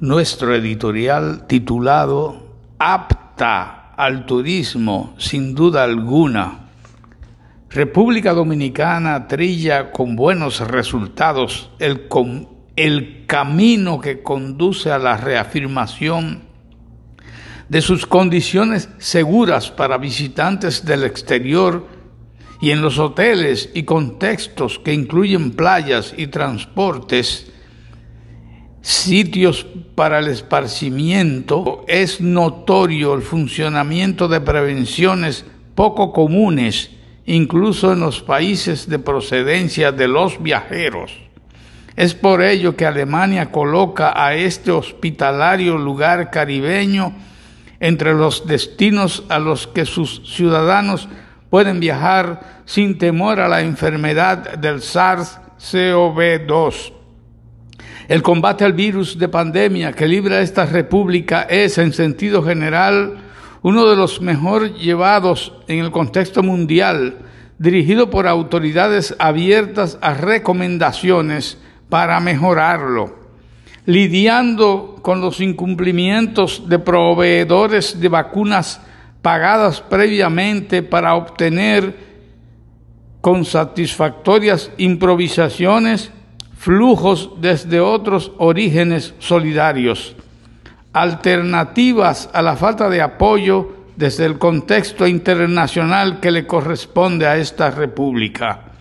nuestro editorial titulado Apta al turismo, sin duda alguna. República Dominicana trilla con buenos resultados el, el camino que conduce a la reafirmación de sus condiciones seguras para visitantes del exterior y en los hoteles y contextos que incluyen playas y transportes, sitios para el esparcimiento, es notorio el funcionamiento de prevenciones poco comunes, incluso en los países de procedencia de los viajeros. Es por ello que Alemania coloca a este hospitalario lugar caribeño entre los destinos a los que sus ciudadanos pueden viajar sin temor a la enfermedad del SARS-CoV-2. El combate al virus de pandemia que libra esta república es, en sentido general, uno de los mejor llevados en el contexto mundial, dirigido por autoridades abiertas a recomendaciones para mejorarlo, lidiando con los incumplimientos de proveedores de vacunas pagadas previamente para obtener con satisfactorias improvisaciones flujos desde otros orígenes solidarios, alternativas a la falta de apoyo desde el contexto internacional que le corresponde a esta república,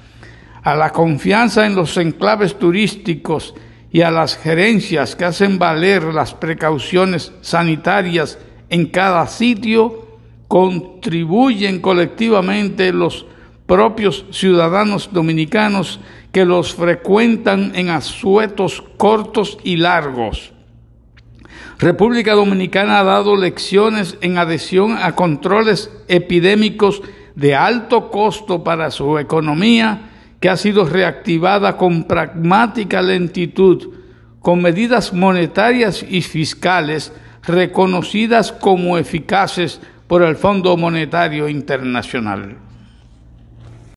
a la confianza en los enclaves turísticos y a las gerencias que hacen valer las precauciones sanitarias en cada sitio, contribuyen colectivamente los propios ciudadanos dominicanos que los frecuentan en asuetos cortos y largos. República Dominicana ha dado lecciones en adhesión a controles epidémicos de alto costo para su economía, que ha sido reactivada con pragmática lentitud, con medidas monetarias y fiscales reconocidas como eficaces por el Fondo Monetario Internacional.